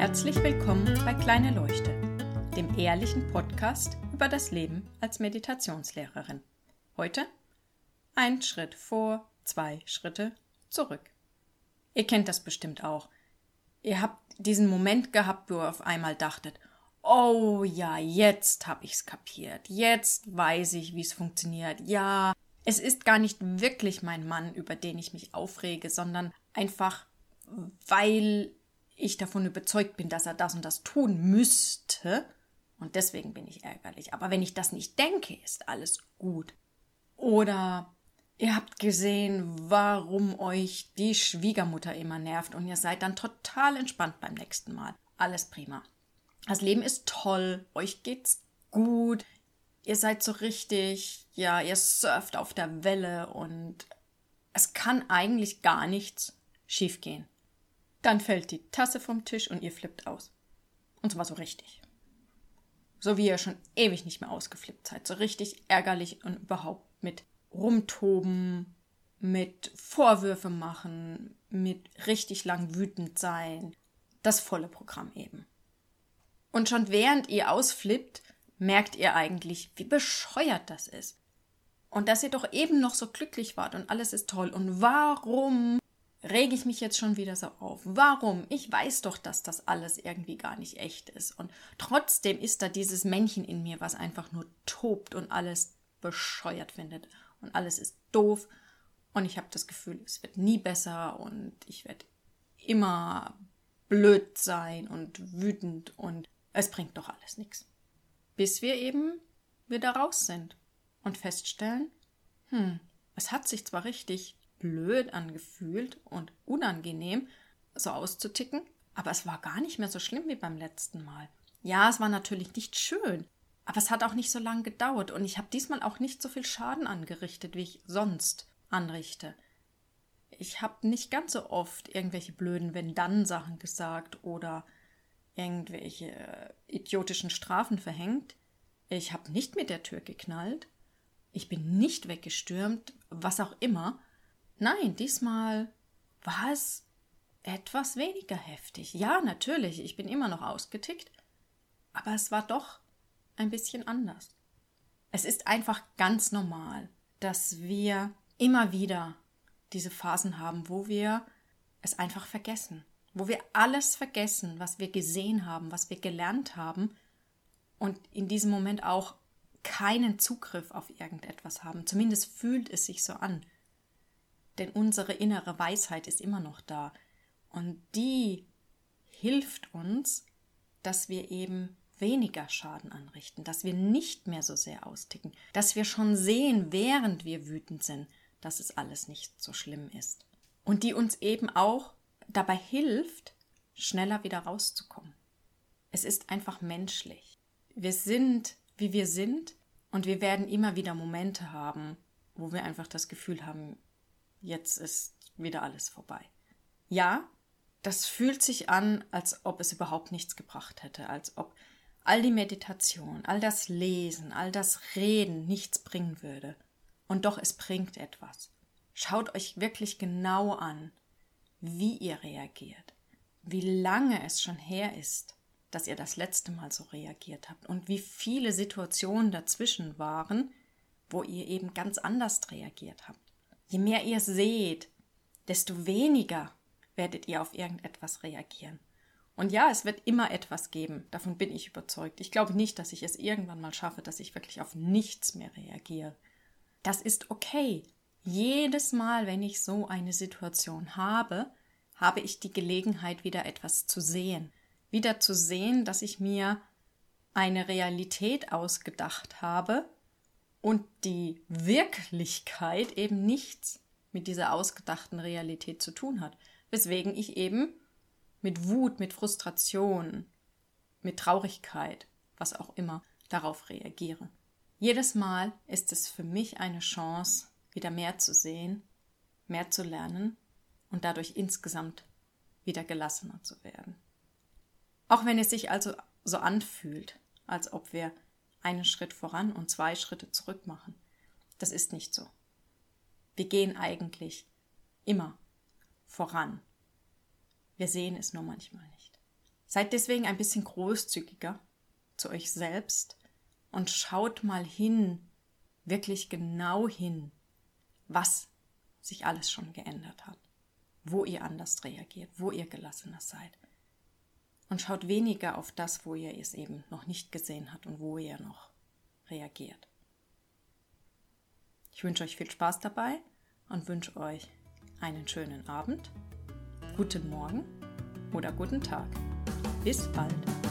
Herzlich willkommen bei Kleine Leuchte, dem ehrlichen Podcast über das Leben als Meditationslehrerin. Heute ein Schritt vor, zwei Schritte zurück. Ihr kennt das bestimmt auch. Ihr habt diesen Moment gehabt, wo ihr auf einmal dachtet, oh ja, jetzt hab ich's kapiert, jetzt weiß ich, wie es funktioniert, ja, es ist gar nicht wirklich mein Mann, über den ich mich aufrege, sondern einfach, weil ich davon überzeugt bin, dass er das und das tun müsste. Und deswegen bin ich ärgerlich. Aber wenn ich das nicht denke, ist alles gut. Oder ihr habt gesehen, warum euch die Schwiegermutter immer nervt und ihr seid dann total entspannt beim nächsten Mal. Alles prima. Das Leben ist toll, euch geht's gut, ihr seid so richtig, ja, ihr surft auf der Welle und es kann eigentlich gar nichts schiefgehen. Dann fällt die Tasse vom Tisch und ihr flippt aus. Und zwar so richtig. So wie ihr schon ewig nicht mehr ausgeflippt seid. So richtig ärgerlich und überhaupt mit rumtoben, mit Vorwürfe machen, mit richtig lang wütend sein. Das volle Programm eben. Und schon während ihr ausflippt, merkt ihr eigentlich, wie bescheuert das ist. Und dass ihr doch eben noch so glücklich wart und alles ist toll. Und warum rege ich mich jetzt schon wieder so auf? Warum? Ich weiß doch, dass das alles irgendwie gar nicht echt ist. Und trotzdem ist da dieses Männchen in mir, was einfach nur tobt und alles bescheuert findet. Und alles ist doof. Und ich habe das Gefühl, es wird nie besser und ich werde immer blöd sein und wütend und es bringt doch alles nichts. Bis wir eben wieder raus sind und feststellen, hm, es hat sich zwar richtig blöd angefühlt und unangenehm, so auszuticken, aber es war gar nicht mehr so schlimm wie beim letzten Mal. Ja, es war natürlich nicht schön, aber es hat auch nicht so lange gedauert und ich habe diesmal auch nicht so viel Schaden angerichtet, wie ich sonst anrichte. Ich habe nicht ganz so oft irgendwelche blöden Wenn-Dann-Sachen gesagt oder irgendwelche äh, idiotischen Strafen verhängt. Ich habe nicht mit der Tür geknallt. Ich bin nicht weggestürmt, was auch immer. Nein, diesmal war es etwas weniger heftig. Ja, natürlich, ich bin immer noch ausgetickt, aber es war doch ein bisschen anders. Es ist einfach ganz normal, dass wir immer wieder diese Phasen haben, wo wir es einfach vergessen, wo wir alles vergessen, was wir gesehen haben, was wir gelernt haben und in diesem Moment auch keinen Zugriff auf irgendetwas haben. Zumindest fühlt es sich so an denn unsere innere Weisheit ist immer noch da. Und die hilft uns, dass wir eben weniger Schaden anrichten, dass wir nicht mehr so sehr austicken, dass wir schon sehen, während wir wütend sind, dass es alles nicht so schlimm ist. Und die uns eben auch dabei hilft, schneller wieder rauszukommen. Es ist einfach menschlich. Wir sind, wie wir sind, und wir werden immer wieder Momente haben, wo wir einfach das Gefühl haben, jetzt ist wieder alles vorbei. Ja, das fühlt sich an, als ob es überhaupt nichts gebracht hätte, als ob all die Meditation, all das Lesen, all das Reden nichts bringen würde. Und doch es bringt etwas. Schaut euch wirklich genau an, wie ihr reagiert, wie lange es schon her ist, dass ihr das letzte Mal so reagiert habt und wie viele Situationen dazwischen waren, wo ihr eben ganz anders reagiert habt. Je mehr ihr seht, desto weniger werdet ihr auf irgendetwas reagieren. Und ja, es wird immer etwas geben, davon bin ich überzeugt. Ich glaube nicht, dass ich es irgendwann mal schaffe, dass ich wirklich auf nichts mehr reagiere. Das ist okay. Jedes Mal, wenn ich so eine Situation habe, habe ich die Gelegenheit, wieder etwas zu sehen. Wieder zu sehen, dass ich mir eine Realität ausgedacht habe, und die Wirklichkeit eben nichts mit dieser ausgedachten Realität zu tun hat. Weswegen ich eben mit Wut, mit Frustration, mit Traurigkeit, was auch immer, darauf reagiere. Jedes Mal ist es für mich eine Chance, wieder mehr zu sehen, mehr zu lernen und dadurch insgesamt wieder gelassener zu werden. Auch wenn es sich also so anfühlt, als ob wir einen Schritt voran und zwei Schritte zurück machen. Das ist nicht so. Wir gehen eigentlich immer voran. Wir sehen es nur manchmal nicht. Seid deswegen ein bisschen großzügiger zu euch selbst und schaut mal hin, wirklich genau hin, was sich alles schon geändert hat, wo ihr anders reagiert, wo ihr gelassener seid. Und schaut weniger auf das, wo ihr es eben noch nicht gesehen habt und wo ihr noch reagiert. Ich wünsche euch viel Spaß dabei und wünsche euch einen schönen Abend, guten Morgen oder guten Tag. Bis bald.